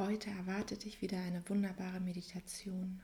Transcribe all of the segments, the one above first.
Heute erwartet dich wieder eine wunderbare Meditation.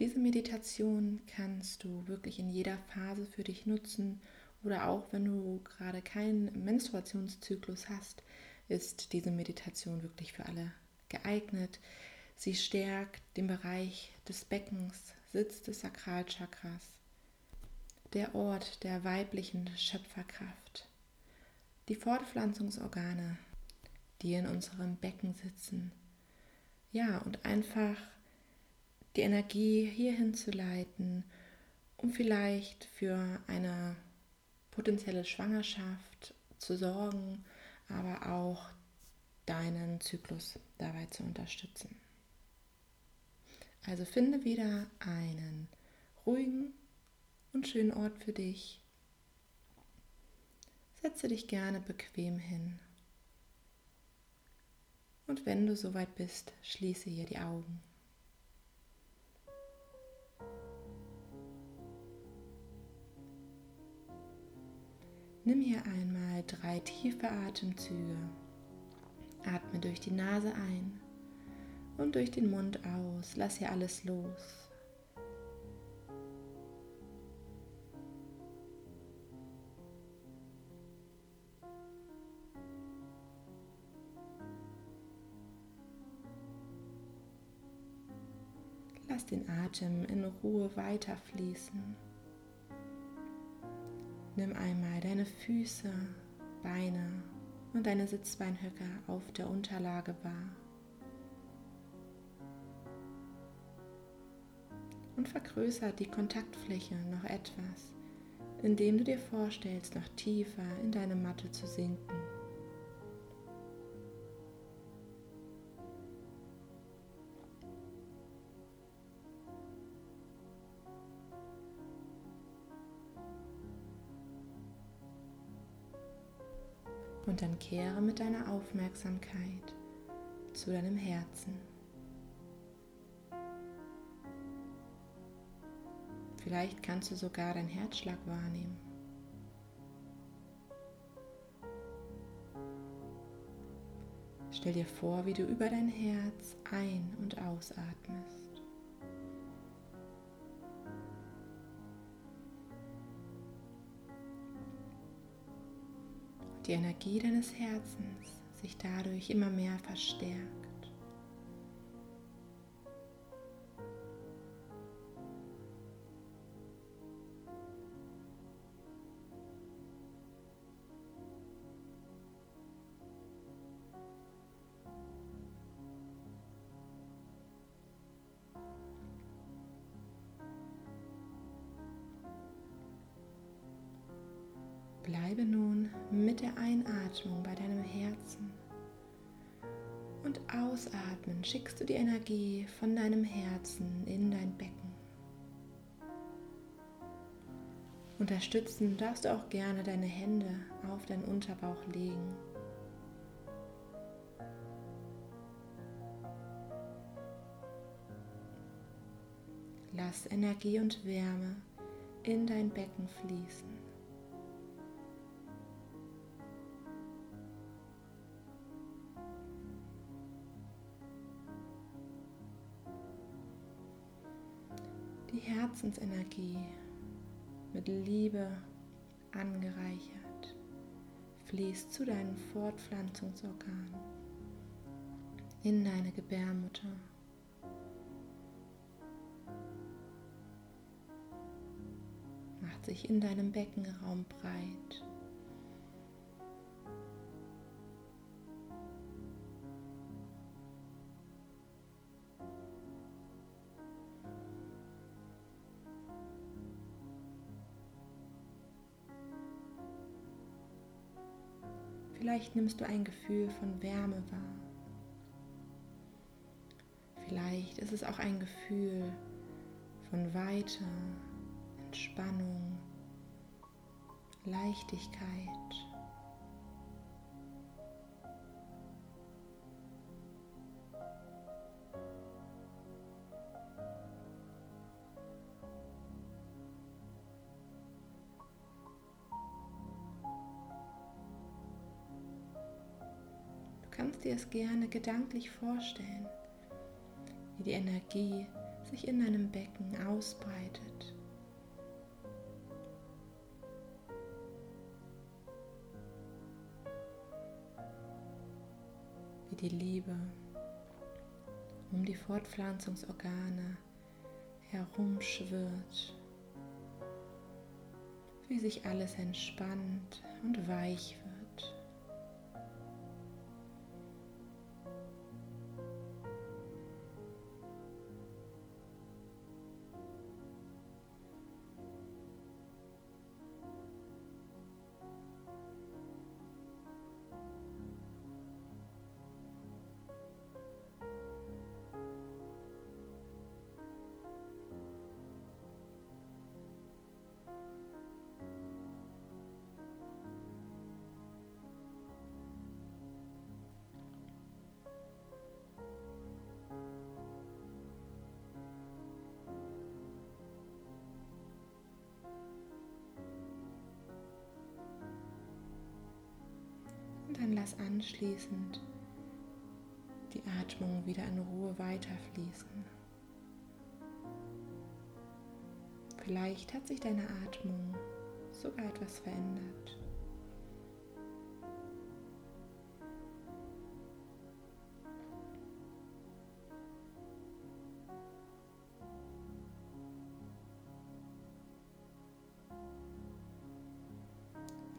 Diese Meditation kannst du wirklich in jeder Phase für dich nutzen oder auch wenn du gerade keinen Menstruationszyklus hast, ist diese Meditation wirklich für alle geeignet. Sie stärkt den Bereich des Beckens, Sitz des Sakralchakras, der Ort der weiblichen Schöpferkraft. Die Fortpflanzungsorgane, die in unserem Becken sitzen, ja, und einfach die Energie hierhin zu leiten, um vielleicht für eine potenzielle Schwangerschaft zu sorgen, aber auch deinen Zyklus dabei zu unterstützen. Also finde wieder einen ruhigen und schönen Ort für dich. Setze dich gerne bequem hin und wenn du soweit bist, schließe hier die Augen. Nimm hier einmal drei tiefe Atemzüge. Atme durch die Nase ein und durch den Mund aus. Lass hier alles los. Lass den Atem in Ruhe weiterfließen. Nimm einmal deine Füße, Beine und deine Sitzbeinhöcker auf der Unterlage wahr. Und vergrößere die Kontaktfläche noch etwas, indem du dir vorstellst, noch tiefer in deine Matte zu sinken. Und dann kehre mit deiner Aufmerksamkeit zu deinem Herzen. Vielleicht kannst du sogar deinen Herzschlag wahrnehmen. Stell dir vor, wie du über dein Herz ein- und ausatmest. Die Energie deines Herzens sich dadurch immer mehr verstärkt. Mit der Einatmung bei deinem Herzen und ausatmen schickst du die Energie von deinem Herzen in dein Becken. Unterstützen darfst du auch gerne deine Hände auf deinen Unterbauch legen. Lass Energie und Wärme in dein Becken fließen. Herzensenergie mit Liebe angereichert fließt zu deinem Fortpflanzungsorgan in deine Gebärmutter. Macht sich in deinem Beckenraum breit. Vielleicht nimmst du ein Gefühl von Wärme wahr. Vielleicht ist es auch ein Gefühl von Weite, Entspannung, Leichtigkeit. Kannst dir es gerne gedanklich vorstellen, wie die Energie sich in deinem Becken ausbreitet. Wie die Liebe um die Fortpflanzungsorgane herumschwirrt, wie sich alles entspannt und weich lass anschließend die Atmung wieder in Ruhe weiterfließen. Vielleicht hat sich deine Atmung sogar etwas verändert.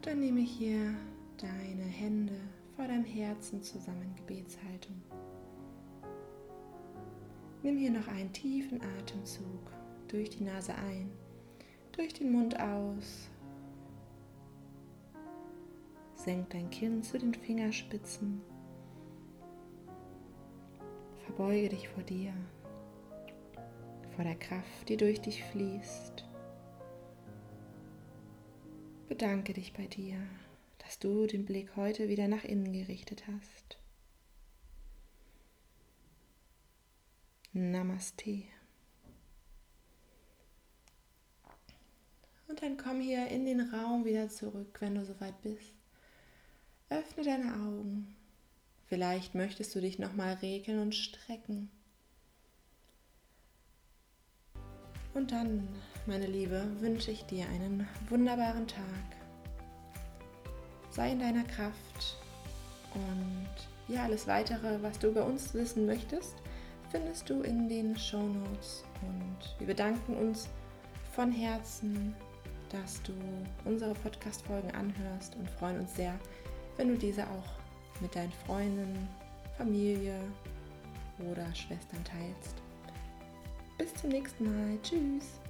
Dann nehme ich hier deine Hände vor deinem Herzen zusammen, Gebetshaltung. Nimm hier noch einen tiefen Atemzug durch die Nase ein, durch den Mund aus. Senk dein Kinn zu den Fingerspitzen. Verbeuge dich vor dir, vor der Kraft, die durch dich fließt. Bedanke dich bei dir dass du den Blick heute wieder nach innen gerichtet hast. Namaste. Und dann komm hier in den Raum wieder zurück, wenn du soweit bist. Öffne deine Augen. Vielleicht möchtest du dich nochmal regeln und strecken. Und dann, meine Liebe, wünsche ich dir einen wunderbaren Tag sei in deiner Kraft. Und ja, alles weitere, was du über uns wissen möchtest, findest du in den Show Notes. Und wir bedanken uns von Herzen, dass du unsere Podcast-Folgen anhörst und freuen uns sehr, wenn du diese auch mit deinen Freunden, Familie oder Schwestern teilst. Bis zum nächsten Mal. Tschüss.